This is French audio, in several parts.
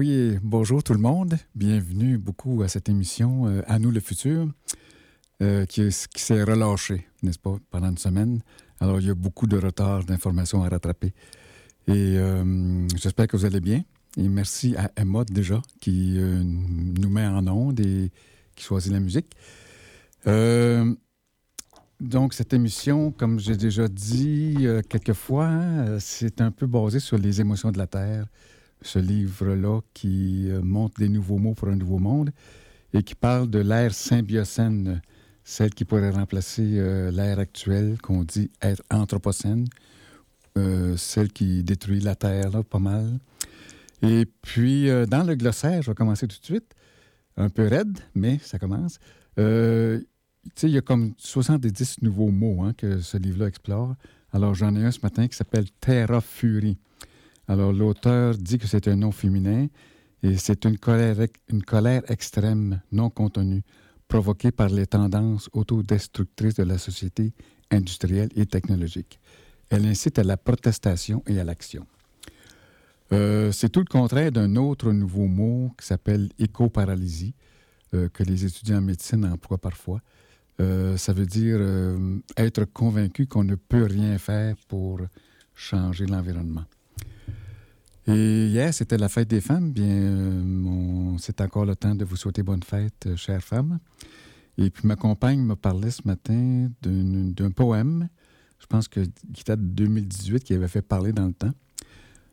Yeah. Bonjour tout le monde. Bienvenue beaucoup à cette émission euh, À nous le futur, euh, qui, est- qui s'est relâchée, n'est-ce pas, pendant une semaine. Alors, il y a beaucoup de retard d'informations à rattraper. Et euh, j'espère que vous allez bien. Et merci à Emma déjà, qui nous met en onde et qui choisit la musique. Donc, cette émission, comme j'ai déjà dit quelques fois, c'est un peu basé sur les émotions de la Terre ce livre-là qui euh, montre des nouveaux mots pour un nouveau monde et qui parle de l'ère symbiocène, celle qui pourrait remplacer euh, l'ère actuelle qu'on dit être anthropocène, euh, celle qui détruit la Terre là, pas mal. Et puis, dans le glossaire, je vais commencer tout de suite, un peu raide, mais ça commence. Il y a comme 70 nouveaux mots hein, que ce livre-là explore. Alors, j'en ai un ce matin qui s'appelle Terra Fury. Alors, l'auteur dit que c'est un nom féminin et c'est une colère, extrême, non contenue, provoquée par les tendances autodestructrices de la société industrielle et technologique. Elle incite à la protestation et à l'action. Euh, c'est tout le contraire d'un autre nouveau mot qui s'appelle éco-paralysie, euh, que les étudiants en médecine emploient parfois. Euh, ça veut dire être convaincu qu'on ne peut rien faire pour changer l'environnement. Et hier, c'était la fête des femmes. Bien, euh, c'est encore le temps de vous souhaiter bonne fête, euh, chères femmes. Et puis, ma compagne me parlait ce matin d'un poème, je pense que, qui date de 2018, qui avait fait parler dans le temps,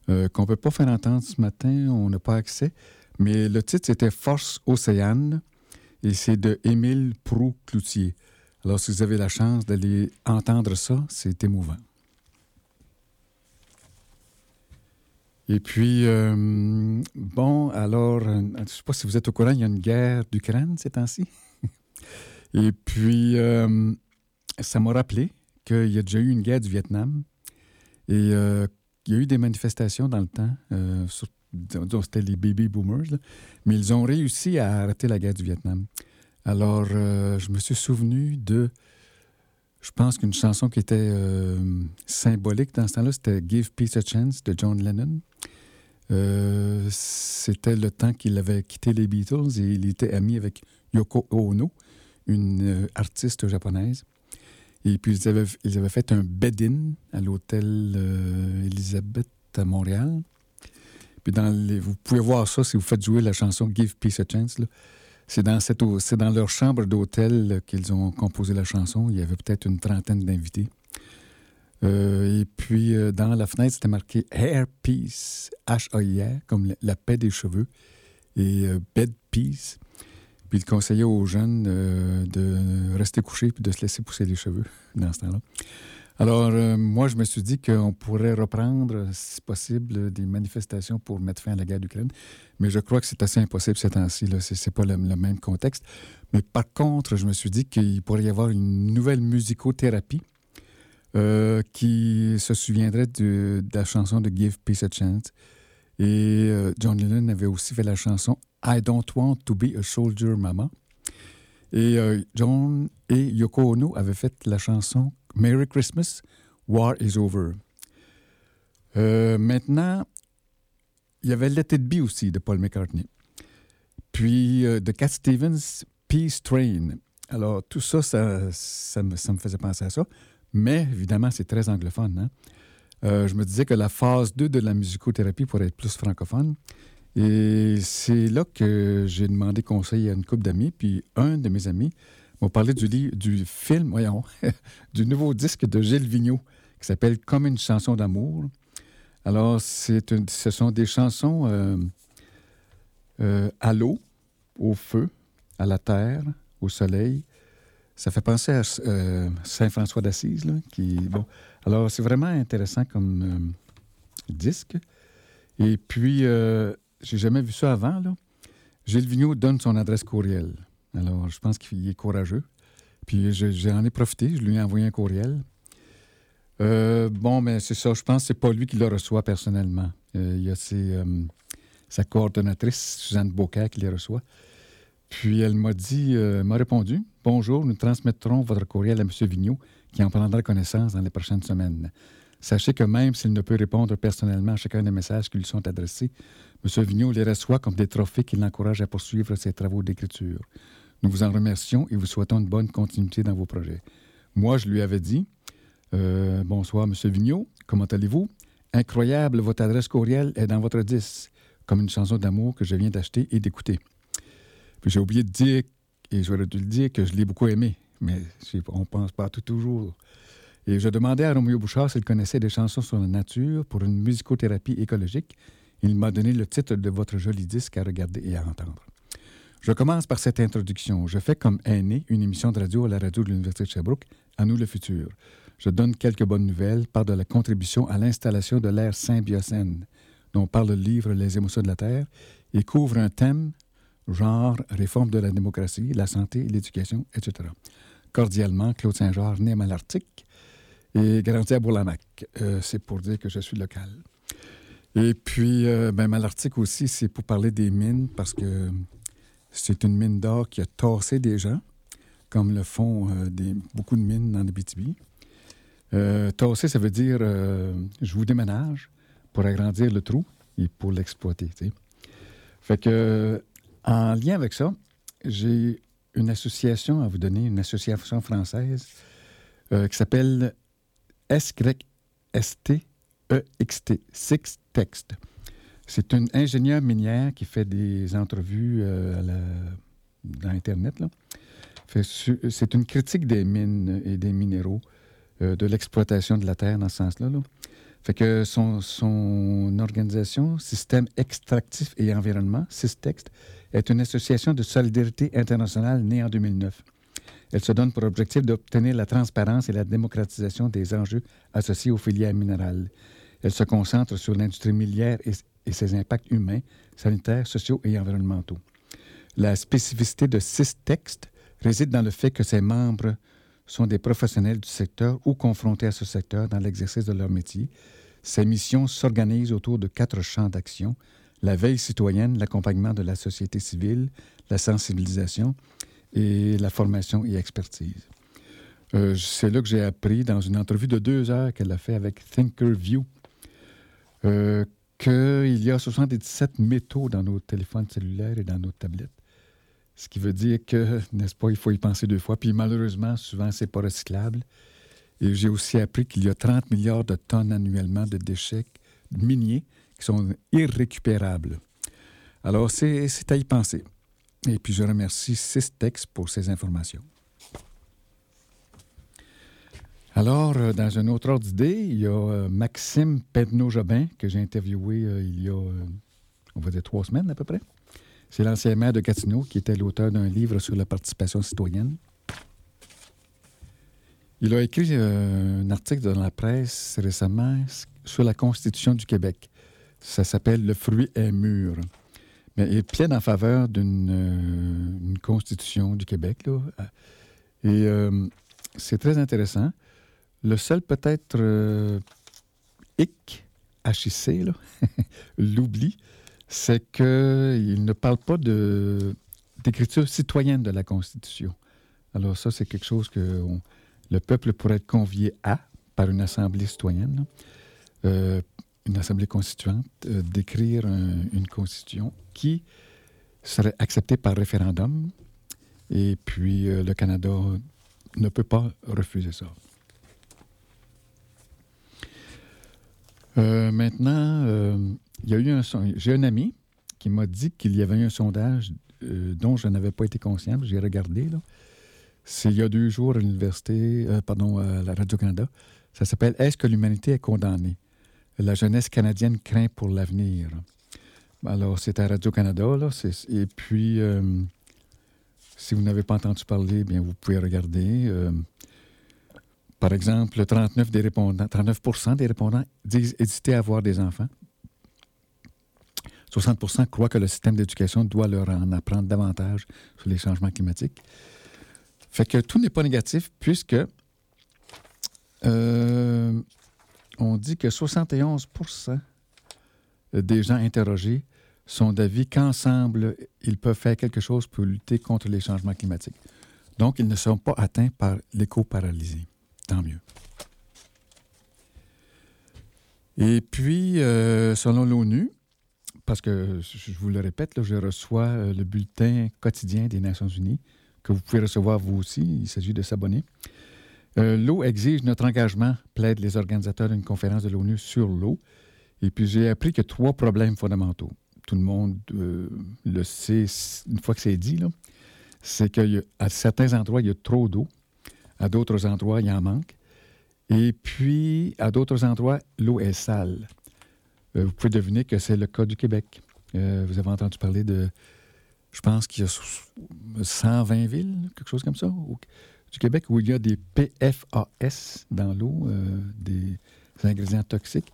euh, qu'on ne peut pas faire entendre ce matin, on n'a pas accès. Mais le titre, c'était Force Océane, et c'est de Émile Proux-Cloutier. Alors, si vous avez la chance d'aller entendre ça, c'est émouvant. Et puis, euh, bon, alors, euh, je ne sais pas si vous êtes au courant, il y a une guerre d'Ukraine ces temps-ci. Et puis, euh, ça m'a rappelé qu'il y a déjà eu une guerre du Vietnam. Et il y a eu des manifestations dans le temps, sur- c'était les baby boomers, mais ils ont réussi à arrêter la guerre du Vietnam. Alors, je me suis souvenu de, je pense qu'une chanson qui était symbolique dans ce temps-là, c'était Give Peace a Chance de John Lennon. Euh, c'était le temps qu'il avait quitté les Beatles et il était ami avec Yoko Ono, une euh, artiste japonaise. Et puis, ils avaient, ils avaient fait un bed-in à l'hôtel euh, à Montréal. Puis, dans vous pouvez voir ça si vous faites jouer la chanson Give Peace a Chance. C'est dans, dans leur chambre d'hôtel qu'ils ont composé la chanson. Il y avait peut-être une trentaine d'invités. Euh, et puis, euh, dans la fenêtre, c'était marqué Hair Peace, H-A-I-R, comme la, paix des cheveux, et euh, Bed Peace. Puis il conseillait aux jeunes de rester couchés puis de se laisser pousser les cheveux dans ce temps-là. Alors, moi, je me suis dit qu'on pourrait reprendre, si possible, des manifestations pour mettre fin à la guerre d'Ukraine. Mais je crois que c'est assez impossible ces temps-ci. là. C'est c'est pas le même contexte. Mais par contre, je me suis dit qu'il pourrait y avoir une nouvelle musicothérapie euh, qui se souviendrait de, la chanson de Give Peace a Chance. Et euh, John Lennon avait aussi fait la chanson I Don't Want to Be a Soldier Mama. Et euh, John et Yoko Ono avaient fait la chanson Merry Christmas, War is Over. Maintenant, il y avait Let It Be aussi de Paul McCartney. Puis de Cat Stevens, Peace Train. Alors, tout ça, ça, ça me faisait penser à ça. Mais évidemment, c'est très anglophone. hein. Euh, je me disais que la phase 2 de la musicothérapie pourrait être plus francophone. Et c'est là que j'ai demandé conseil à une couple d'amis. Puis un de mes amis m'a parlé du, film, voyons, du nouveau disque de Gilles Vigneault qui s'appelle Comme une chanson d'amour. Alors, ce sont des chansons euh, euh, à l'eau, au feu, à la terre, au soleil. Ça fait penser à euh, Saint François d'Assise, qui bon. Alors c'est vraiment intéressant comme euh, disque. Et puis euh, j'ai jamais vu ça avant là. Gilles Vigneault donne son adresse courriel. Alors je pense qu'il est courageux. Puis j'en ai profité, je lui ai envoyé un courriel. Euh, bon, mais c'est ça, je pense que c'est pas lui qui le reçoit personnellement. Euh, il y a sa coordonnatrice, Suzanne Beaucaire, qui les reçoit. Puis elle m'a dit, euh, m'a répondu Bonjour, nous transmettrons votre courriel à M. Vigneault, qui en prendra connaissance dans les prochaines semaines. Sachez que même s'il ne peut répondre personnellement à chacun des messages qui lui sont adressés, M. Vigneault les reçoit comme des trophées qui l'encouragent à poursuivre ses travaux d'écriture. Nous vous en remercions et vous souhaitons une bonne continuité dans vos projets. Moi, je lui avais dit euh, Bonsoir, M. Vigneault, comment allez-vous? Incroyable, votre adresse courriel est dans votre disque, comme une chanson d'amour que je viens d'acheter et d'écouter. Puis j'ai oublié de dire, et j'aurais dû le dire, que je l'ai beaucoup aimé, mais on pense pas tout toujours. Et je demandais à Roméo Bouchard s'il connaissait des chansons sur la nature pour une musicothérapie écologique. Il m'a donné le titre de votre joli disque à regarder et à entendre. Je commence par cette introduction. Je fais comme aîné une émission de radio à la radio de l'Université de Sherbrooke, À nous le futur. Je donne quelques bonnes nouvelles, par de la contribution à l'installation de l'ère symbiocène, dont parle le livre Les émotions de la Terre, et couvre un thème genre, réforme de la démocratie, la santé, l'éducation, etc. Cordialement, Claude Saint-Georges, né à Malartic et grandi à Bourlamac. Euh, c'est pour dire que je suis local. Et puis, euh, ben, Malartic aussi, c'est pour parler des mines, parce que c'est une mine d'or qui a tassé des gens, comme le font euh, beaucoup de mines dans les BTB. Euh, tasser, ça veut dire je vous déménage pour agrandir le trou et pour l'exploiter. Fait que en lien avec ça, j'ai une association à vous donner, une association française euh, qui s'appelle SYST EXT, Six Text. C'est une ingénieure minière qui fait des entrevues euh, dans Internet. C'est une critique des mines et des minéraux, euh, de l'exploitation de la terre dans ce sens-là. Là. Fait que son, organisation, Système extractif et environnement, SysText, est une association de solidarité internationale née en 2009. Elle se donne pour objectif d'obtenir la transparence et la démocratisation des enjeux associés aux filières minérales. Elle se concentre sur l'industrie minière et, et, ses impacts humains, sanitaires, sociaux et environnementaux. La spécificité de SysText réside dans le fait que ses membres sont des professionnels du secteur ou confrontés à ce secteur dans l'exercice de leur métier. Ces missions s'organisent autour de quatre champs d'action la veille citoyenne, l'accompagnement de la société civile, la sensibilisation et la formation et expertise. Euh, c'est là que j'ai appris, dans une entrevue de deux heures qu'elle a fait avec Thinkerview, euh, qu'il y a 77 métaux dans nos téléphones cellulaires et dans nos tablettes. Ce qui veut dire que, n'est-ce pas, il faut y penser deux fois. Puis malheureusement, souvent, c'est pas recyclable. Et j'ai aussi appris qu'il y a 30 milliards de tonnes annuellement de déchets miniers qui sont irrécupérables. Alors, c'est à y penser. Et puis, je remercie Systex pour ces informations. Alors, euh, dans un autre ordre d'idée, il y a euh, Maxime Pedneau-Jobin, que j'ai interviewé euh, il y a, on va dire, trois semaines à peu près. C'est l'ancien maire de Gatineau qui était l'auteur d'un livre sur la participation citoyenne. Il a écrit euh, un article dans la presse récemment sur la Constitution du Québec. Ça s'appelle Le fruit est mûr. Mais il plaide en faveur d'une euh, Constitution du Québec. Là. Et euh, c'est très intéressant. Le seul peut-être hic, HIC, l'oubli, c'est qu'il ne parle pas d'écriture citoyenne de la Constitution. Alors ça, c'est quelque chose que le peuple pourrait être convié à, par une assemblée citoyenne, euh, une assemblée constituante, euh, d'écrire une constitution qui serait acceptée par référendum. Et puis euh, le Canada ne peut pas refuser ça. Maintenant, il y a eu un J'ai un ami qui m'a dit qu'il y avait eu un sondage euh, dont je n'avais pas été conscient. J'ai regardé. C'est il y a deux jours à l'université, euh, pardon, à la Radio-Canada. Ça s'appelle Est-ce que l'humanité est condamnée? La jeunesse canadienne craint pour l'avenir. Alors, c'est à Radio-Canada. Et puis, euh, Si vous n'avez pas entendu parler, bien, vous pouvez regarder. Euh, par exemple, 39, des répondants, 39 des répondants disent hésiter à avoir des enfants. 60% croient que le système d'éducation doit leur en apprendre davantage sur les changements climatiques. Fait que tout n'est pas négatif puisque euh, on dit que 71% des gens interrogés sont d'avis qu'ensemble, ils peuvent faire quelque chose pour lutter contre les changements climatiques. Donc, ils ne sont pas atteints par l'éco-paralysie. Tant mieux. Et puis, euh, selon l'ONU, parce que je vous le répète, je reçois euh, le bulletin quotidien des Nations Unies que vous pouvez recevoir vous aussi. Il s'agit de s'abonner. Euh, l'eau exige notre engagement, plaident les organisateurs d'une conférence de l'ONU sur l'eau. Et puis j'ai appris que trois problèmes fondamentaux. Tout le monde le sait une fois que c'est dit, c'est qu'à certains endroits, il y a trop d'eau. À d'autres endroits, il en manque. Et puis, à d'autres endroits, l'eau est sale. Euh, vous pouvez deviner que c'est le cas du Québec. Euh, vous avez entendu parler de, je pense qu'il y a 120 villes, quelque chose comme ça, du Québec, où il y a des PFAS dans l'eau, euh, des ingrédients toxiques.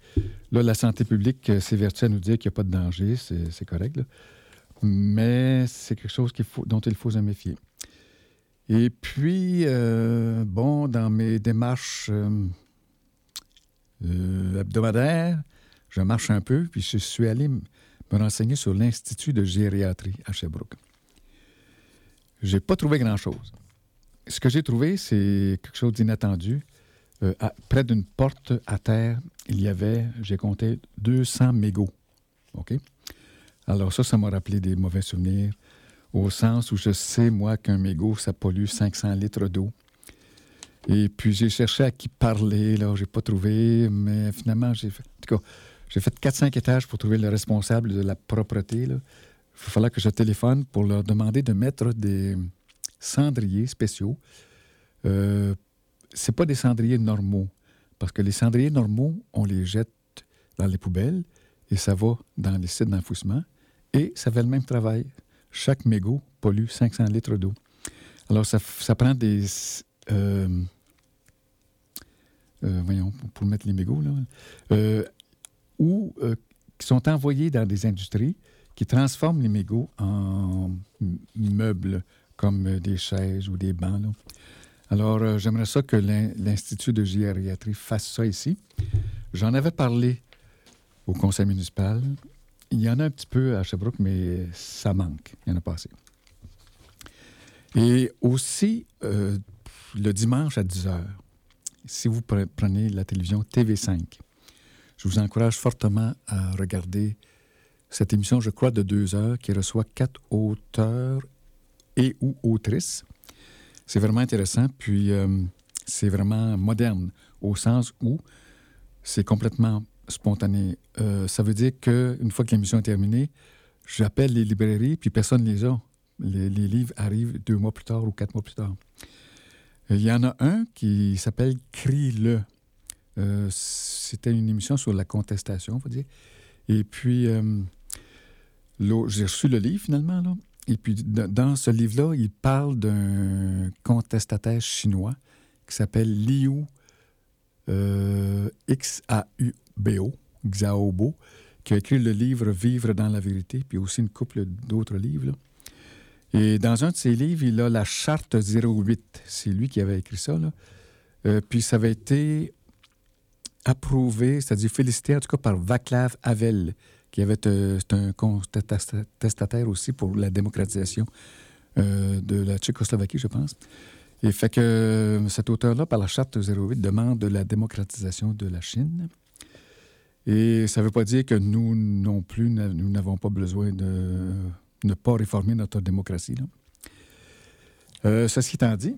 Là, la santé publique s'évertue à nous dire qu'il n'y a pas de danger, c'est correct. Mais c'est quelque chose dont il faut se méfier. Et puis, euh, bon, dans mes démarches euh, euh, hebdomadaires, je marche un peu, puis je suis allé me renseigner sur l'Institut de gériatrie à Sherbrooke. J'ai pas trouvé grand-chose. Ce que j'ai trouvé, c'est quelque chose d'inattendu. près d'une porte à terre, il y avait, j'ai compté, 200 mégots. Alors ça, ça m'a rappelé des mauvais souvenirs au sens où je sais, moi, qu'un mégot, ça pollue 500 litres d'eau. Et puis, j'ai cherché à qui parler, là, j'ai pas trouvé, mais finalement, j'ai fait... En tout cas, j'ai fait 4-5 étages pour trouver le responsable de la propreté, là. Il va falloir que je téléphone pour leur demander de mettre des cendriers spéciaux. Euh, c'est pas des cendriers normaux, parce que les cendriers normaux, on les jette dans les poubelles et ça va dans les sites d'enfouissement et ça fait le même travail chaque mégot pollue 500 litres d'eau. Alors, ça, prend des... Euh, euh, voyons, pour mettre les mégots, là, euh, ou qui sont envoyés dans des industries qui transforment les mégots en meubles, comme des chaises ou des bancs. Alors, j'aimerais ça que l'Institut de gériatrie fasse ça ici. J'en avais parlé au conseil municipal. Il y en a un petit peu à Sherbrooke, mais ça manque. Il y en a pas assez. Et aussi, euh, le dimanche à 10 h, si vous prenez la télévision TV5, je vous encourage fortement à regarder cette émission, je crois, de deux heures, qui reçoit quatre auteurs et ou autrices. C'est vraiment intéressant, puis euh, c'est vraiment moderne, au sens où c'est complètement spontané. Euh, ça veut dire qu'une fois que l'émission est terminée, j'appelle les librairies, puis personne ne les a. Les, livres arrivent deux mois plus tard ou quatre mois plus tard. Il y en a un qui s'appelle Crie-le. Euh, c'était une émission sur la contestation, on va dire. Et puis, euh, j'ai reçu le livre finalement. Et puis, dans ce livre-là, il parle d'un contestataire chinois qui s'appelle Liu X-A-U Béo, Xiaobo, qui a écrit le livre Vivre dans la vérité, puis aussi une couple d'autres livres. Et dans un de ses livres, il a la Charte 08. C'est lui qui avait écrit ça. Euh, puis ça avait été approuvé, c'est-à-dire félicité en tout cas par Vaclav Havel, qui avait euh, un contestataire aussi pour la démocratisation euh, de la Tchécoslovaquie, je pense. Et fait que cet auteur-là, par la Charte 08, demande la démocratisation de la Chine. Et ça ne veut pas dire que nous non plus, nous n'avons pas besoin de ne pas réformer notre démocratie. Euh, ceci étant dit,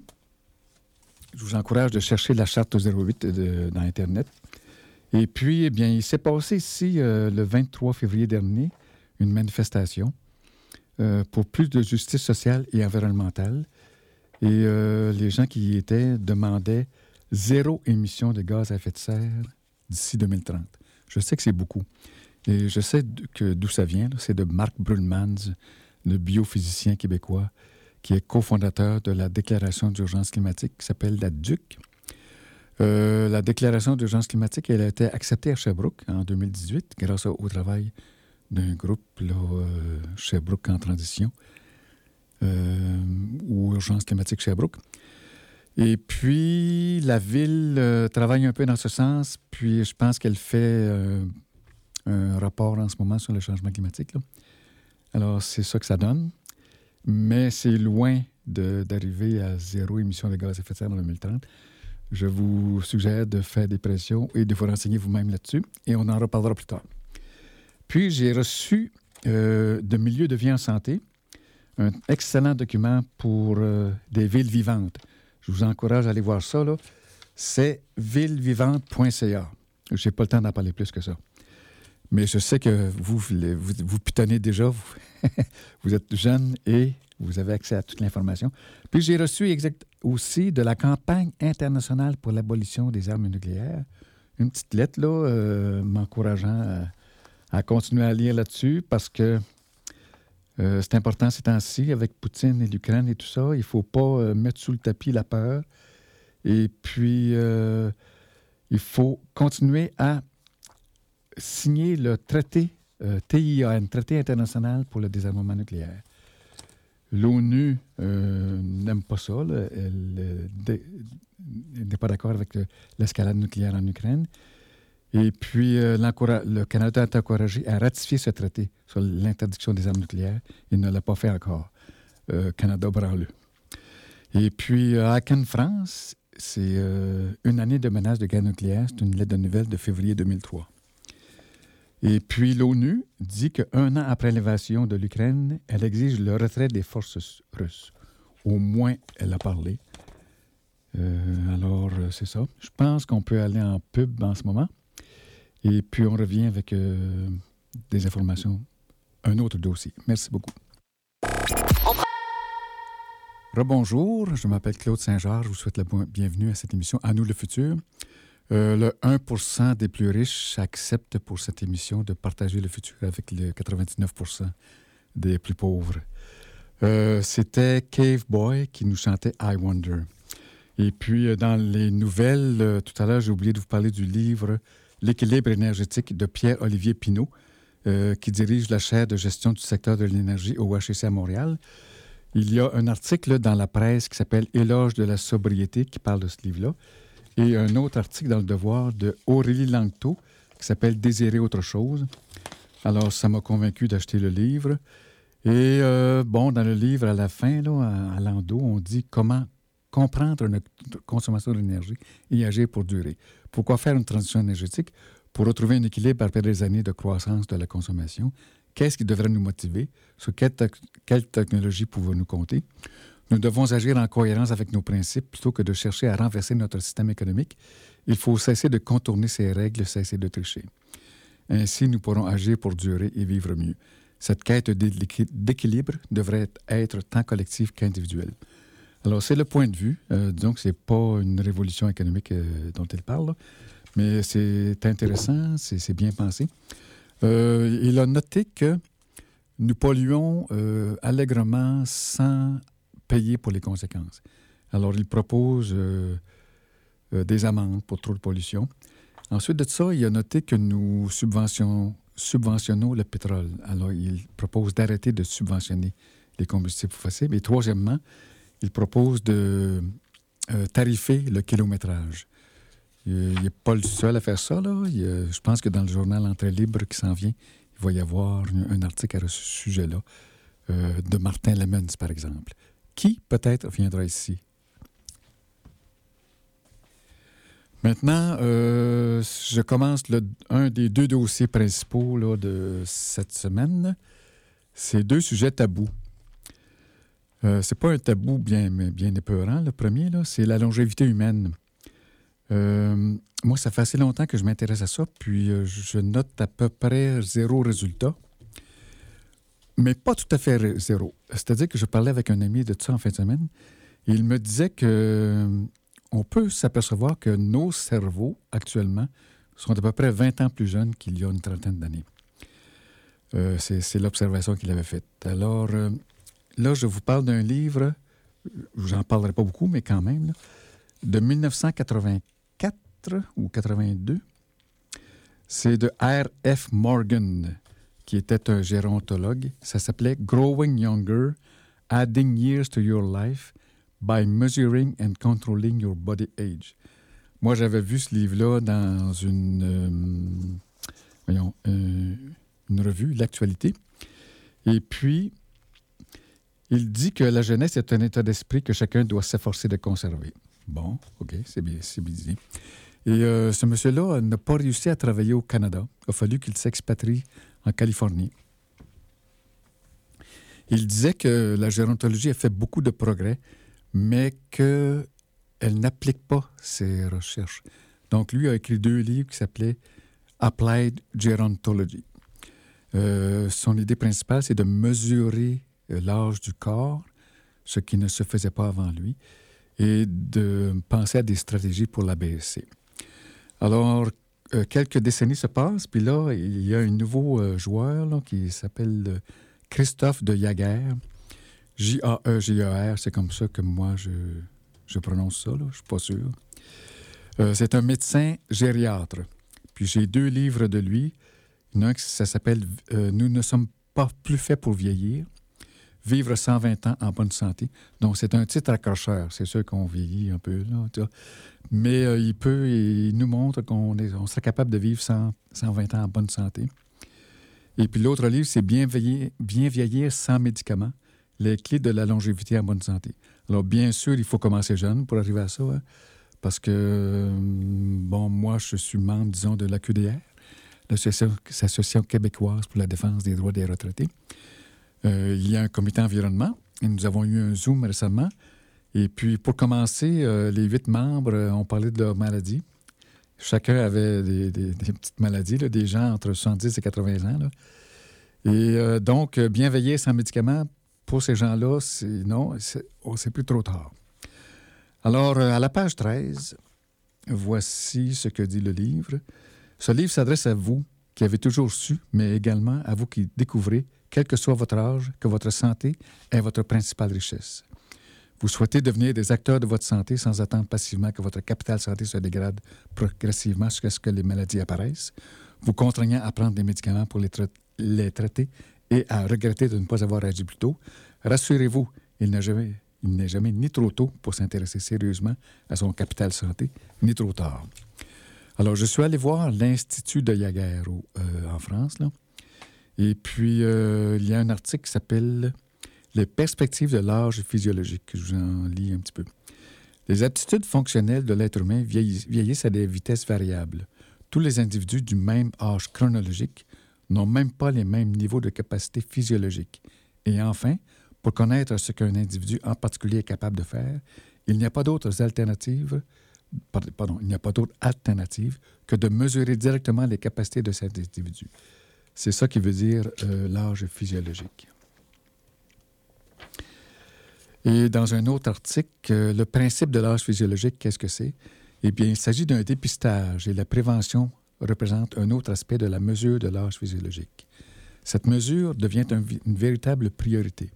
je vous encourage de chercher la charte 08 dans Internet. Et puis, eh bien, il s'est passé ici, euh, le 23 février dernier, une manifestation euh, pour plus de justice sociale et environnementale. Et les gens qui y étaient demandaient zéro émission de gaz à effet de serre d'ici 2030. Je sais que c'est beaucoup. Et je sais que d'où ça vient. C'est de Marc Brulmans, le biophysicien québécois, qui est cofondateur de la déclaration d'urgence climatique qui s'appelle la DUC. Euh, la déclaration d'urgence climatique, elle a été acceptée à Sherbrooke en 2018 grâce au, travail d'un groupe, euh, Sherbrooke en transition, euh, ou Urgence climatique Sherbrooke. Et puis, la ville euh, travaille un peu dans ce sens, puis je pense qu'elle fait euh, un rapport en ce moment sur le changement climatique. Alors, c'est ça que ça donne, mais c'est loin d'arriver à zéro émission de gaz à effet de serre en 2030. Je vous suggère de faire des pressions et de vous renseigner vous-même là-dessus, et on en reparlera plus tard. Puis, j'ai reçu euh, de Milieu de vie en santé un excellent document pour des villes vivantes. Je vous encourage à aller voir ça. C'est villevivante.ca. Je n'ai pas le temps d'en parler plus que ça. Mais je sais que vous, vous, vous, pitonnez déjà. Vous, êtes jeune et vous avez accès à toute l'information. Puis j'ai reçu aussi de la campagne internationale pour l'abolition des armes nucléaires. Une petite lettre, là, euh, m'encourageant à continuer à lire là-dessus parce que euh, c'est important ces temps-ci, avec Poutine et l'Ukraine et tout ça. Il ne faut pas euh, mettre sous le tapis la peur. Et puis, euh, il faut continuer à signer le traité TIAN, Traité international pour le désarmement nucléaire. L'ONU n'aime pas ça. Elle n'est pas d'accord avec l'escalade nucléaire en Ukraine. Et puis, euh, le Canada est encouragé à ratifier ce traité sur l'interdiction des armes nucléaires. Il ne l'a pas fait encore. Euh, Canada branle. Et puis, euh, à Cannes, France, c'est euh, une année de menace de guerre nucléaire. C'est une lettre de nouvelle de février 2003. Et puis, l'ONU dit qu'un an après l'invasion de l'Ukraine, elle exige le retrait des forces russes. Au moins, elle a parlé. Alors, c'est ça. Je pense qu'on peut aller en pub en ce moment. Et puis, on revient avec euh, des informations, un autre dossier. Merci beaucoup. Rebonjour, je m'appelle Claude Saint-Georges. Je vous souhaite la bienvenue à cette émission À nous le futur. Euh, le 1 des plus riches accepte pour cette émission de partager le futur avec le 99 des plus pauvres. Euh, C'était Cave Boy qui nous chantait I Wonder. Et puis, dans les nouvelles, tout à l'heure, j'ai oublié de vous parler du livre L'équilibre énergétique de Pierre-Olivier Pinault, euh, qui dirige la chaire de gestion du secteur de l'énergie au HEC à Montréal. Il y a un article dans la presse qui s'appelle Éloge de la sobriété qui parle de ce livre-là. Et un autre article dans le Devoir de Aurélie Langto qui s'appelle Désirer autre chose. Alors, ça m'a convaincu d'acheter le livre. Et euh, bon, dans le livre, à la fin, à, à on dit comment comprendre notre consommation d'énergie et agir pour durer. Pourquoi faire une transition énergétique? Pour retrouver un équilibre après des années de croissance de la consommation? Qu'est-ce qui devrait nous motiver? Sur quelle, quelle technologie pouvons-nous compter? Nous devons agir en cohérence avec nos principes plutôt que de chercher à renverser notre système économique. Il faut cesser de contourner ces règles, cesser de tricher. Ainsi, nous pourrons agir pour durer et vivre mieux. Cette quête d'équi- d'équilibre devrait être tant collective qu'individuelle. Alors, c'est le point de vue. Euh, disons que ce n'est pas une révolution économique euh, dont il parle, mais c'est intéressant, c'est bien pensé. Euh, il a noté que nous polluons euh, allègrement sans payer pour les conséquences. Alors, il propose des amendes pour trop de pollution. Ensuite de ça, il a noté que nous subventionnons, subventionnons le pétrole. Alors, il propose d'arrêter de subventionner les combustibles fossiles. Et troisièmement, il propose de euh, tarifer le kilométrage. Il n'est pas le seul à faire ça. Là. Je pense que dans le journal Entrée libre qui s'en vient, il va y avoir un, article à ce sujet-là, euh, de Martin Lemons, par exemple, qui peut-être viendra ici? Maintenant, euh, je commence un des deux dossiers principaux de cette semaine. C'est deux sujets tabous. Euh, c'est pas un tabou bien, bien épeurant. Le premier, c'est la longévité humaine. Euh, moi, ça fait assez longtemps que je m'intéresse à ça, puis euh, je note à peu près zéro résultat. Mais pas tout à fait zéro. C'est-à-dire que je parlais avec un ami de ça en fin de semaine, et il me disait que on peut s'apercevoir que nos cerveaux, actuellement, sont à peu près 20 ans plus jeunes qu'il y a une trentaine d'années. C'est l'observation qu'il avait faite. Alors, là, je vous parle d'un livre, j'en parlerai pas beaucoup, mais quand même, de 1984 ou 82. C'est de R.F. Morgan, qui était un gérontologue. Ça s'appelait Growing Younger, Adding Years to Your Life by Measuring and Controlling Your Body Age. Moi, j'avais vu ce livre-là dans une, euh, voyons, euh, une revue, L'Actualité. Et puis, il dit que la jeunesse est un état d'esprit que chacun doit s'efforcer de conserver. Bon, OK, c'est bien, bien dit. Et euh, ce monsieur-là n'a pas réussi à travailler au Canada. Il a fallu qu'il s'expatrie en Californie. Il disait que la gérontologie a fait beaucoup de progrès, mais qu'elle n'applique pas ses recherches. Donc, lui a écrit deux livres qui s'appelaient Applied Gerontology. Euh, son idée principale, c'est de mesurer l'âge du corps, ce qui ne se faisait pas avant lui, et de penser à des stratégies pour l'abaisser. Alors, euh, quelques décennies se passent, puis là, il y a un nouveau euh, joueur là, qui s'appelle euh, Christophe de Jaguer. J-A-E-G-E-R, c'est comme ça que moi je, je prononce ça, là, je suis pas sûr. Euh, c'est un médecin gériatre. Puis j'ai deux livres de lui. Un qui s'appelle euh, Nous ne sommes pas plus faits pour vieillir. Vivre 120 ans en bonne santé. Donc, c'est un titre accrocheur. C'est sûr qu'on vieillit un peu, là. Mais euh, il peut, il nous montre qu'on est, on serait capable de vivre 100 120 ans en bonne santé. Et puis l'autre livre, c'est Bien vieillir, bien vieillir sans médicaments, les clés de la longévité en bonne santé. Alors, bien sûr, il faut commencer jeune pour arriver à ça, hein, parce que, euh, bon, moi, je suis membre, disons, de la QDR, l'Association l'Association québécoise pour la défense des droits des retraités. Euh, il y a un comité environnement, et nous avons eu un Zoom récemment. Et puis, pour commencer, euh, les huit membres euh, ont parlé de leur maladie. Chacun avait des, petites maladies, là, des gens entre 70 et 80 ans. là. Et donc, bien veiller sans médicaments, pour ces gens-là, c'est non, c'est oh, c'est plus trop tard. Alors, à la page 13, voici ce que dit le livre. Ce livre s'adresse à vous qui avez toujours su, mais également à vous qui découvrez, quel que soit votre âge, que votre santé est votre principale richesse. Vous souhaitez devenir des acteurs de votre santé sans attendre passivement que votre capital santé se dégrade progressivement jusqu'à ce que les maladies apparaissent, vous contraignant à prendre des médicaments pour les, tra- les traiter et à regretter de ne pas avoir agi plus tôt. Rassurez-vous, il n'est jamais, il n'est jamais ni trop tôt pour s'intéresser sérieusement à son capital santé, ni trop tard. Alors, je suis allé voir l'Institut de Yaguer au- euh, en France. Et puis, euh, il y a un article qui s'appelle Les perspectives de l'âge physiologique. Je vous en lis un petit peu. Les aptitudes fonctionnelles de l'être humain vieillis- vieillissent à des vitesses variables. Tous les individus du même âge chronologique n'ont même pas les mêmes niveaux de capacité physiologique. Et enfin, pour connaître ce qu'un individu en particulier est capable de faire, il n'y a pas d'autres alternatives Pardon, il n'y a pas d'autre alternative que de mesurer directement les capacités de cet individu. C'est ça qui veut dire euh, l'âge physiologique. Et dans un autre article, euh, le principe de l'âge physiologique, qu'est-ce que c'est? Eh bien, il s'agit d'un dépistage et la prévention représente un autre aspect de la mesure de l'âge physiologique. Cette mesure devient un vi- une véritable priorité.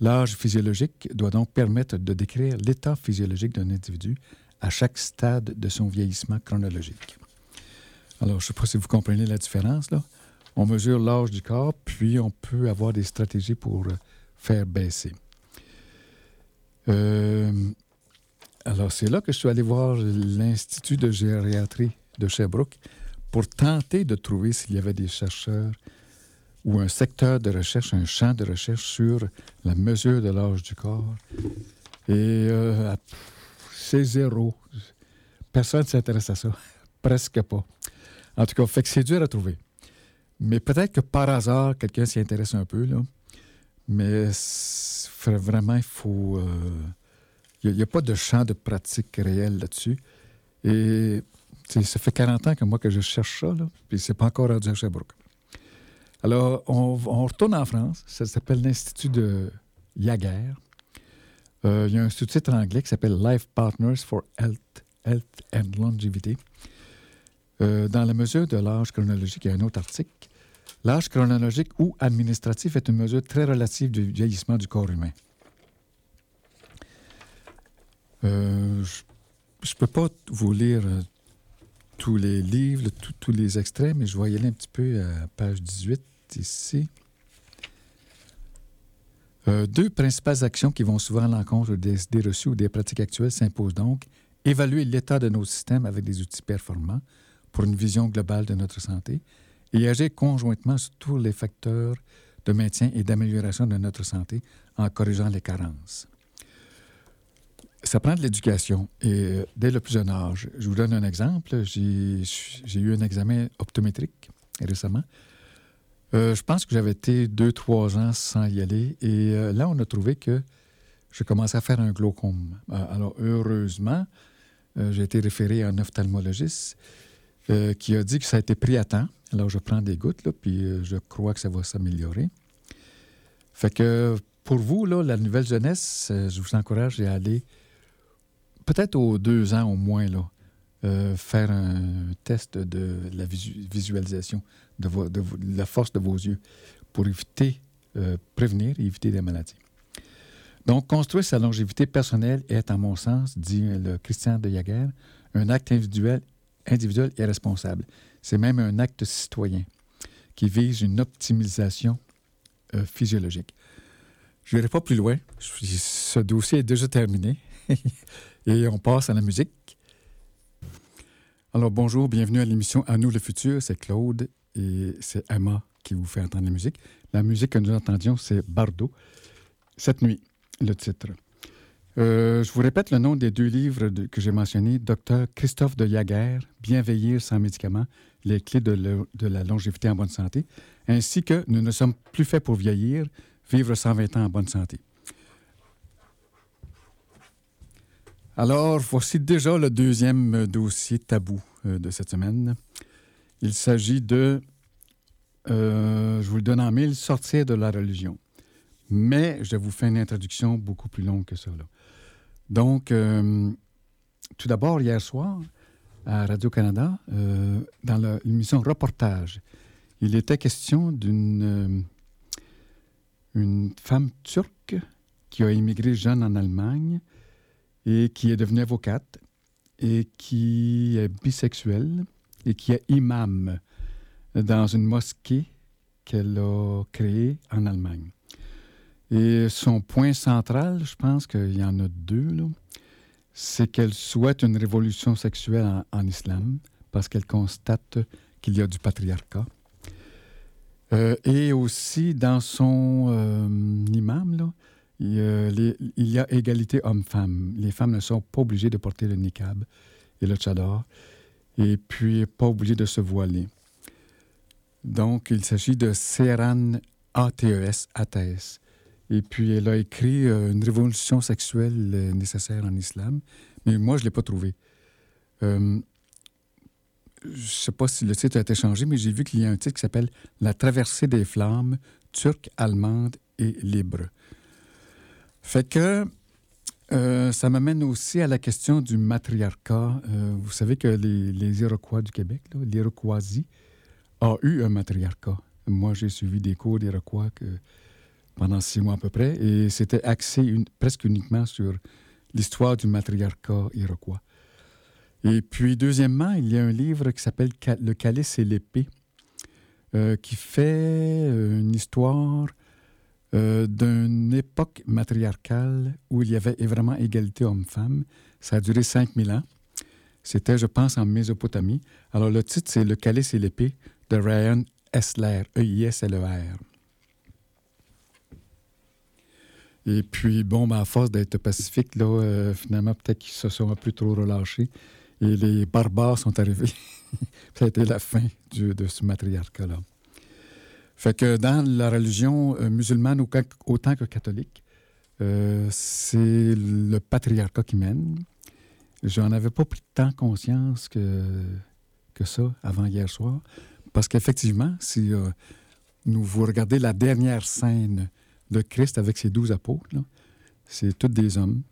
L'âge physiologique doit donc permettre de décrire l'état physiologique d'un individu à chaque stade de son vieillissement chronologique. Alors, je ne sais pas si vous comprenez la différence, là. On mesure l'âge du corps, puis on peut avoir des stratégies pour euh, faire baisser. Euh, alors, c'est là que je suis allé voir l'Institut de gériatrie de Sherbrooke pour tenter de trouver s'il y avait des chercheurs ou un secteur de recherche, un champ de recherche sur la mesure de l'âge du corps. Et euh, c'est zéro. Personne ne s'intéresse à ça. Presque pas. En tout cas, fait que c'est dur à trouver. Mais peut-être que par hasard, quelqu'un s'y intéresse un peu, là. Mais vraiment, il faut. Il n'y a, pas de champ de pratique réel là-dessus. Et ça fait 40 ans que moi que je cherche ça, là, puis c'est pas encore rendu à Sherbrooke. Alors, on, on retourne en France. Ça s'appelle l'Institut de Euh, il y a un sous-titre anglais qui s'appelle Life Partners for Health, Health and Longevity. Euh, dans la mesure de l'âge chronologique, il y a un autre article. L'âge chronologique ou administratif est une mesure très relative du vieillissement du corps humain. Euh, je ne peux pas vous lire tous les livres, tous les extraits, mais je vais y aller un petit peu à page 18 ici. Euh, deux principales actions qui vont souvent à l'encontre des idées reçues ou des pratiques actuelles s'imposent donc. Évaluer l'état de nos systèmes avec des outils performants pour une vision globale de notre santé et agir conjointement sur tous les facteurs de maintien et d'amélioration de notre santé en corrigeant les carences. Ça prend de l'éducation et euh, dès le plus jeune âge. Je vous donne un exemple. J'ai j'ai eu un examen optométrique récemment. Euh, je pense que j'avais été deux, trois ans sans y aller. Et euh, là, on a trouvé que je commençais à faire un glaucome. Euh, alors, heureusement, j'ai été référé à un ophtalmologiste qui a dit que ça a été pris à temps. Alors, je prends des gouttes, là, puis je crois que ça va s'améliorer. Fait que pour vous, là, la nouvelle jeunesse, je vous encourage à aller peut-être aux deux ans au moins, là, euh, faire un test de la visu- visualisation, de, la force de vos yeux, pour éviter, euh, prévenir et éviter des maladies. Donc, construire sa longévité personnelle est, à mon sens, dit le Christian de Jaguer, un acte individuel, et responsable. C'est même un acte citoyen qui vise une optimisation euh, physiologique. Je n'irai pas plus loin. Ce dossier est déjà terminé. et on passe à la musique. Alors bonjour, bienvenue à l'émission À nous le futur. C'est Claude et c'est Emma qui vous fait entendre la musique. La musique que nous entendions, c'est Bardo. Cette nuit, le titre. Euh, je vous répète le nom des deux livres que j'ai mentionnés. Docteur Christophe de Jaguer, Bien vieillir sans médicaments, les clés de, de la longévité en bonne santé, ainsi que Nous ne sommes plus faits pour vieillir, vivre 120 ans en bonne santé. Alors, voici déjà le deuxième euh, dossier tabou euh, de cette semaine. Il s'agit de, euh, je vous le donne en mille, sortir de la religion. Mais je vous fais une introduction beaucoup plus longue que là. Donc, tout d'abord, hier soir, à Radio-Canada, euh, dans l'émission Reportage, il était question d'une une femme turque qui a immigré jeune en Allemagne et qui est devenue avocate et qui est bisexuelle et qui est imam dans une mosquée qu'elle a créée en Allemagne. Et son point central, je pense qu'il y en a deux, c'est qu'elle souhaite une révolution sexuelle en, en islam parce qu'elle constate qu'il y a du patriarcat. Euh, et aussi, dans son euh, imam, là, il y, a égalité homme-femme. Les femmes ne sont pas obligées de porter le niqab et le tchador, et puis pas obligées de se voiler. Donc, il s'agit de Seran ATES, ATS. Et puis, elle a écrit euh, Une révolution sexuelle euh, nécessaire en islam, mais moi, je ne l'ai pas trouvé. Euh, je ne sais pas si le titre a été changé, mais j'ai vu qu'il y a un titre qui s'appelle La traversée des flammes, turque, allemande et libre. Fait que euh, ça m'amène aussi à la question du matriarcat. Euh, vous savez que les, Iroquois du Québec, l'Iroquoisie, a eu un matriarcat. Moi, j'ai suivi des cours d'Iroquois pendant six mois à peu près, et c'était axé une- presque uniquement sur l'histoire du matriarcat iroquois. Et puis, deuxièmement, il y a un livre qui s'appelle Le calice et l'épée, euh, qui fait une histoire euh, d'une époque matriarcale où il y avait vraiment égalité homme-femme. Ça a duré 5000 ans. C'était, je pense, en Mésopotamie. Alors, le titre, c'est Le calice et l'épée de Ryan Esler, E-I-S-L-E-R. Et puis, bon, ben, à force d'être pacifique, là, euh, finalement, peut-être qu'ils se sont un peu trop relâchés. Et les barbares sont arrivés. ça a été la fin du- de ce matriarcat-là. Fait que dans la religion euh, musulmane autant, que catholique, euh, c'est le patriarcat qui mène. J'en avais pas pris tant conscience que, que ça avant hier soir. Parce qu'effectivement, si euh, nous vous regardez la dernière scène de Christ avec ses douze apôtres, c'est tous des hommes.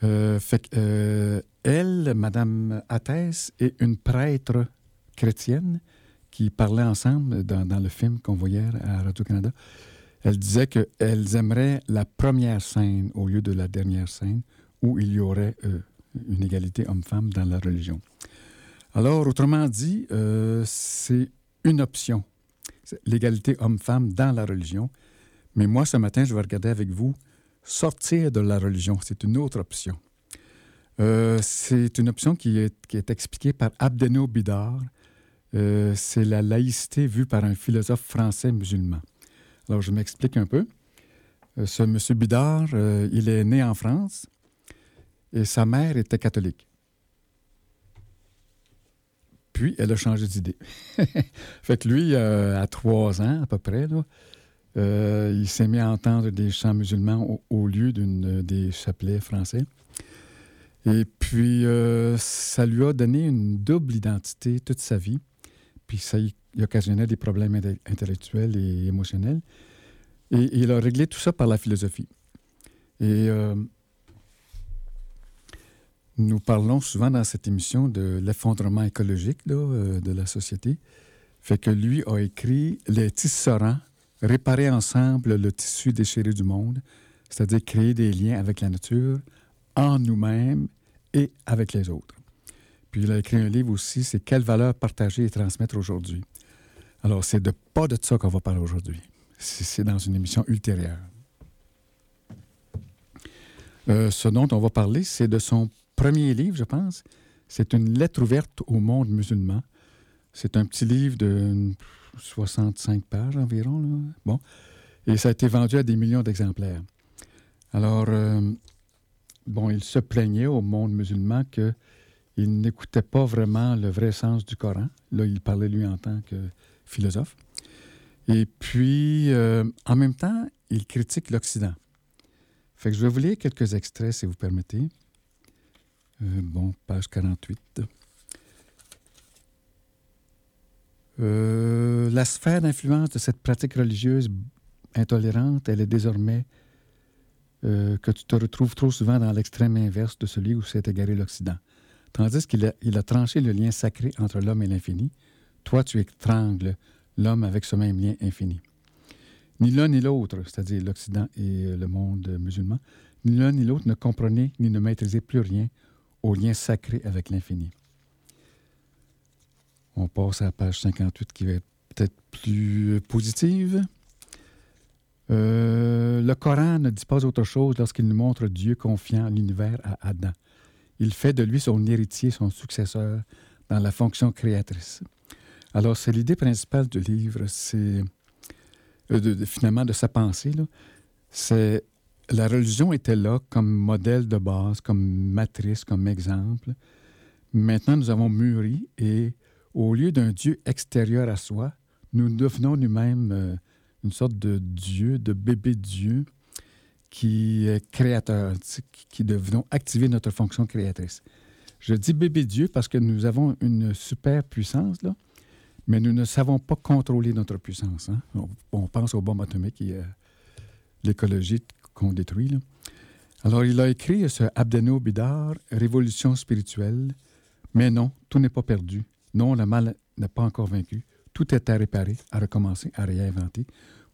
Fait elle, Madame Athès, est une prêtre chrétienne qui parlaient ensemble dans, le film qu'on voyait à Radio-Canada. Elles disaient qu'elles aimeraient la première scène au lieu de la dernière scène où il y aurait euh, une égalité homme-femme dans la religion. Alors, autrement dit, euh, c'est une option, l'égalité homme-femme dans la religion. Mais moi, ce matin, je vais regarder avec vous sortir de la religion. C'est une autre option. Euh, c'est une option qui est, qui est expliquée par Abdeno Bidar. Euh, c'est la laïcité vue par un philosophe français musulman. Alors, je m'explique un peu. Euh, ce monsieur Bidar, euh, il est né en France et sa mère était catholique. Puis, elle a changé d'idée. fait que lui, à trois ans à peu près, il s'est mis à entendre des chants musulmans au, lieu d'une des chapelets français. Et puis, ça lui a donné une double identité toute sa vie. Puis, ça y occasionnait des problèmes inte- intellectuels et émotionnels. Et, il a réglé tout ça par la philosophie. Et euh, nous parlons souvent dans cette émission de l'effondrement écologique là, euh, de la société. Fait que lui a écrit Les tisserands, réparer ensemble le tissu déchiré du monde, c'est-à-dire créer des liens avec la nature, en nous-mêmes et avec les autres. Puis il a écrit un livre aussi, c'est Quelles valeurs partager et transmettre aujourd'hui. Alors, c'est de pas de ça qu'on va parler aujourd'hui. C'est dans une émission ultérieure. Euh, ce dont on va parler, c'est de son premier livre, je pense. C'est une lettre ouverte au monde musulman. C'est un petit livre de 65 pages environ. là. Bon. Et ça a été vendu à des millions d'exemplaires. Alors, euh, bon, il se plaignait au monde musulman qu'il n'écoutait pas vraiment le vrai sens du Coran. Là, il parlait lui en tant que philosophe. Et puis, euh, en même temps, il critique l'Occident. Fait que je vais vous lire quelques extraits, si vous permettez. Euh, bon, page 48. Euh, la sphère d'influence de cette pratique religieuse intolérante, elle est désormais euh, que tu te retrouves trop souvent dans l'extrême inverse de celui où s'est égaré l'Occident. Tandis qu'il a, tranché le lien sacré entre l'homme et l'infini, toi tu étrangles l'homme avec ce même lien infini. Ni l'un ni l'autre, c'est-à-dire l'Occident et euh, le monde musulman, ni l'un ni l'autre ne comprenaient ni ne maîtrisaient plus rien au lien sacré avec l'infini. On passe à la page 58 qui va être peut-être plus euh, positive. Euh, le Coran ne dit pas autre chose lorsqu'il nous montre Dieu confiant l'univers à Adam. Il fait de lui son héritier, son successeur dans la fonction créatrice. Alors, c'est l'idée principale du livre, c'est euh, de- finalement de sa pensée. C'est la religion était là comme modèle de base, comme matrice, comme exemple. Maintenant, nous avons mûri et au lieu d'un Dieu extérieur à soi, nous devenons nous-mêmes euh, une sorte de Dieu, de bébé Dieu qui est créateur, qui- devenons activer notre fonction créatrice. Je dis bébé Dieu parce que nous avons une super puissance, là, mais nous ne savons pas contrôler notre puissance. hein. On, pense aux bombes atomiques et euh, l'écologie qu'on détruit. là. Alors, il a écrit ce Abdeno Bidar, Révolution spirituelle. Mais non, tout n'est pas perdu. Non, le mal n'est pas encore vaincu. Tout est à réparer, à recommencer, à réinventer.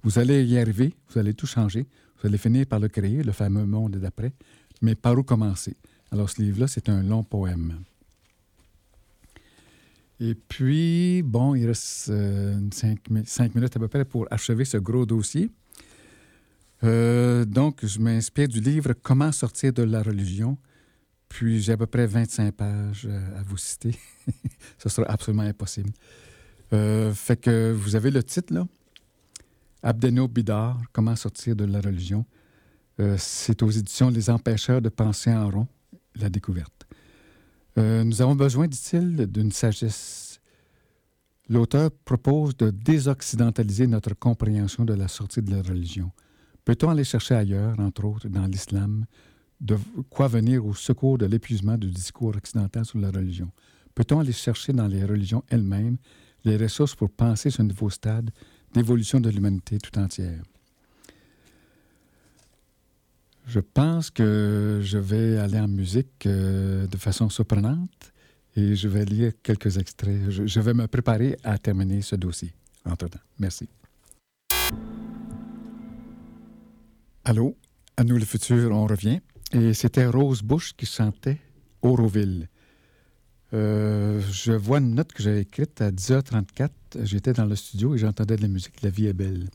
Vous allez y arriver, vous allez tout changer. Vous allez finir par le créer, le fameux monde d'après. Mais par où commencer? Alors, ce livre-là, c'est un long poème. Et puis, bon, il reste euh, cinq, mi- cinq minutes à peu près pour achever ce gros dossier. Euh, donc, je m'inspire du livre Comment sortir de la religion. Puis, j'ai à peu près 25 pages euh, à vous citer. Ce sera absolument impossible. Fait que vous avez le titre, là. Abdeno Bidar, Comment sortir de la religion? Euh, c'est aux éditions Les Empêcheurs de penser en rond, la découverte. Euh, nous avons besoin, dit-il, d'une sagesse. L'auteur propose de désoccidentaliser notre compréhension de la sortie de la religion. Peut-on aller chercher ailleurs, entre autres dans l'islam, de quoi venir au secours de l'épuisement du discours occidental sur la religion? Peut-on aller chercher dans les religions elles-mêmes les ressources pour penser ce nouveau stade d'évolution de l'humanité tout entière? Je pense que je vais aller en musique euh, de façon surprenante Et je vais lire quelques extraits. Je, je vais me préparer à terminer ce dossier entre-temps. Merci. Allô, à nous le futur, on revient. Et c'était Rose Bush qui chantait Auroville. Euh, je vois une note que j'avais écrite à 10h34. J'étais dans le studio et j'entendais de la musique. La vie est belle.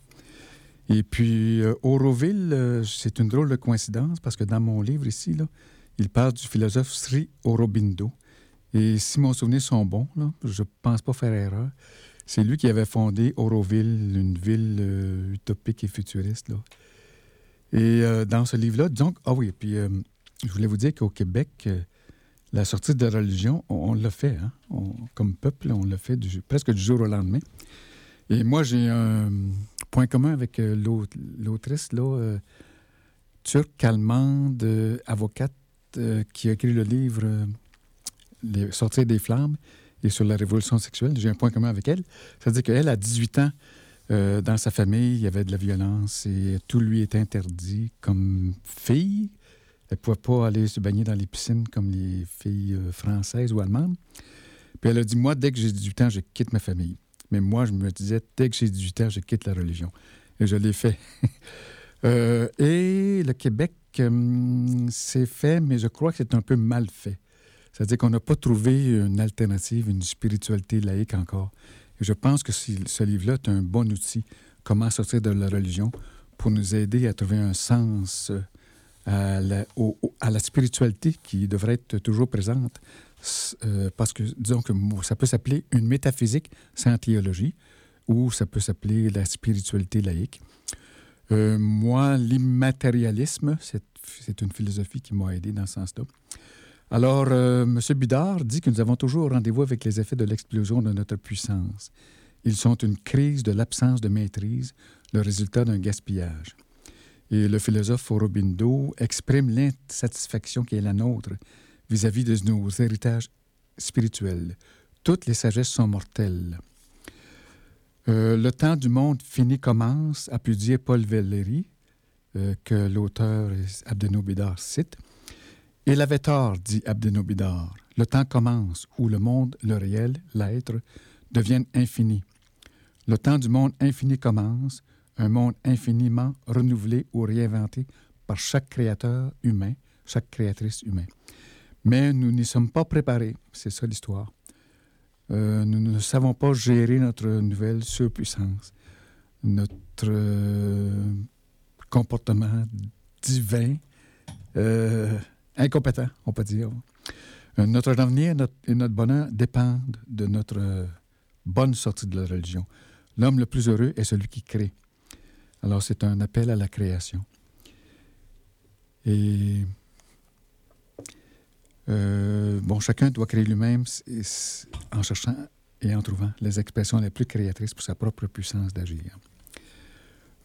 Et puis, euh, Auroville, euh, c'est une drôle de coïncidence parce que dans mon livre ici, là, il parle du philosophe Sri Aurobindo. Et si mon souvenir sont bons, je pense pas faire erreur, c'est lui qui avait fondé Auroville, une ville euh, utopique et futuriste. Et dans ce livre-là, donc, ah oui, puis je voulais vous dire qu'au Québec, la sortie de la religion, on, on l'a fait, hein? On- comme peuple, on l'a fait presque du jour au lendemain. Et moi, j'ai un point commun avec euh, l'aut- l'autrice, là, euh, turque, allemande, euh, avocate, qui a écrit le livre Sortir des flammes et sur la révolution sexuelle. J'ai un point commun avec elle. C'est-à-dire qu'elle, à 18 ans, dans sa famille, il y avait de la violence et tout lui était interdit comme fille. Elle ne pouvait pas aller se baigner dans les piscines comme les filles euh, françaises ou allemandes. Puis elle a dit, moi, dès que j'ai 18 ans, je quitte ma famille. Mais moi, je me disais, dès que j'ai 18 ans, je quitte la religion. Et je l'ai fait. Euh, et le Québec, hum, c'est fait, mais je crois que c'est un peu mal fait. C'est-à-dire qu'on n'a pas trouvé une alternative, une spiritualité laïque encore. Et je pense que ce livre-là est un bon outil, comment sortir de la religion, pour nous aider à trouver un sens euh, à la, au- au- à la spiritualité qui devrait être toujours présente. Euh, parce que, disons que ça peut s'appeler une métaphysique sans théologie, ou ça peut s'appeler la spiritualité laïque. Euh, moi, l'immatérialisme, c'est une philosophie qui m'a aidé dans ce sens-là. Alors, euh, M. Bidard dit que nous avons toujours rendez-vous avec les effets de l'explosion de notre puissance. Ils sont une crise de l'absence de maîtrise, le résultat d'un gaspillage. Et le philosophe Aurobindo exprime l'insatisfaction qui est la nôtre vis-à-vis de nos héritages spirituels. Toutes les sagesses sont mortelles. Euh, le temps du monde fini commence, a pu dire Paul Valéry, euh, que l'auteur Abdeno cite. Il avait tort, dit Abdeno. Le temps commence où le monde, le réel, l'être, deviennent infini. Le temps du monde infini commence, un monde infiniment renouvelé ou réinventé par chaque créateur humain, chaque créatrice humaine. Mais nous n'y sommes pas préparés, c'est ça l'histoire. Euh, nous ne savons pas gérer notre nouvelle surpuissance, notre euh, comportement divin, euh, incompétent, on peut dire. Notre avenir et notre bonheur dépendent de notre bonne sortie de la religion. L'homme le plus heureux est celui qui crée. Alors c'est un appel à la création. Et euh, bon, chacun doit créer lui-même en cherchant et en trouvant les expressions les plus créatrices pour sa propre puissance d'agir.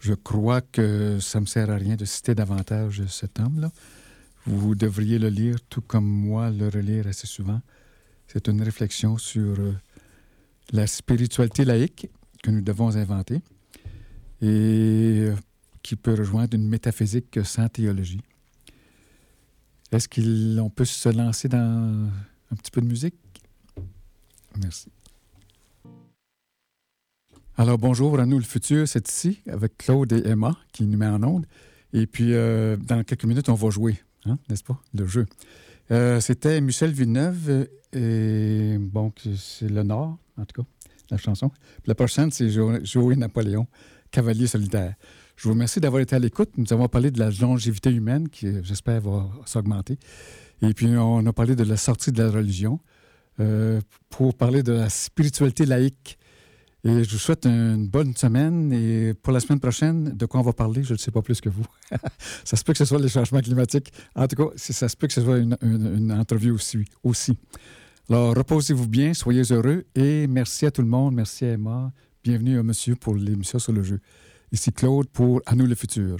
Je crois que ça ne me sert à rien de citer davantage cet homme-là. Vous devriez le lire tout comme moi le relire assez souvent. C'est une réflexion sur euh, la spiritualité laïque que nous devons inventer et euh, qui peut rejoindre une métaphysique sans théologie. Est-ce qu'on peut se lancer dans un petit peu de musique? Merci. Alors, bonjour à nous, le futur, c'est ici, avec Claude et Emma, qui nous met en onde. Et puis, euh, dans quelques minutes, on va jouer, hein, n'est-ce pas, le jeu. Euh, C'était Michel Villeneuve, et bon, c'est le Nord, en tout cas, la chanson. La prochaine, c'est Jo- Joey Napoléon, Cavalier solitaire. Je vous remercie d'avoir été à l'écoute. Nous avons parlé de la longévité humaine, qui, euh, j'espère, va s'augmenter. Et puis, on a parlé de la sortie de la religion euh, pour parler de la spiritualité laïque. Et je vous souhaite une bonne semaine. Et pour la semaine prochaine, de quoi on va parler, je ne sais pas plus que vous. ça se peut que ce soit les changements climatiques. En tout cas, ça se peut que ce soit une, une- une entrevue aussi, aussi. Alors, reposez-vous bien, soyez heureux et merci à tout le monde. Merci à Emma. Bienvenue à monsieur pour l'émission sur le jeu. Ici Claude pour À nous le futur.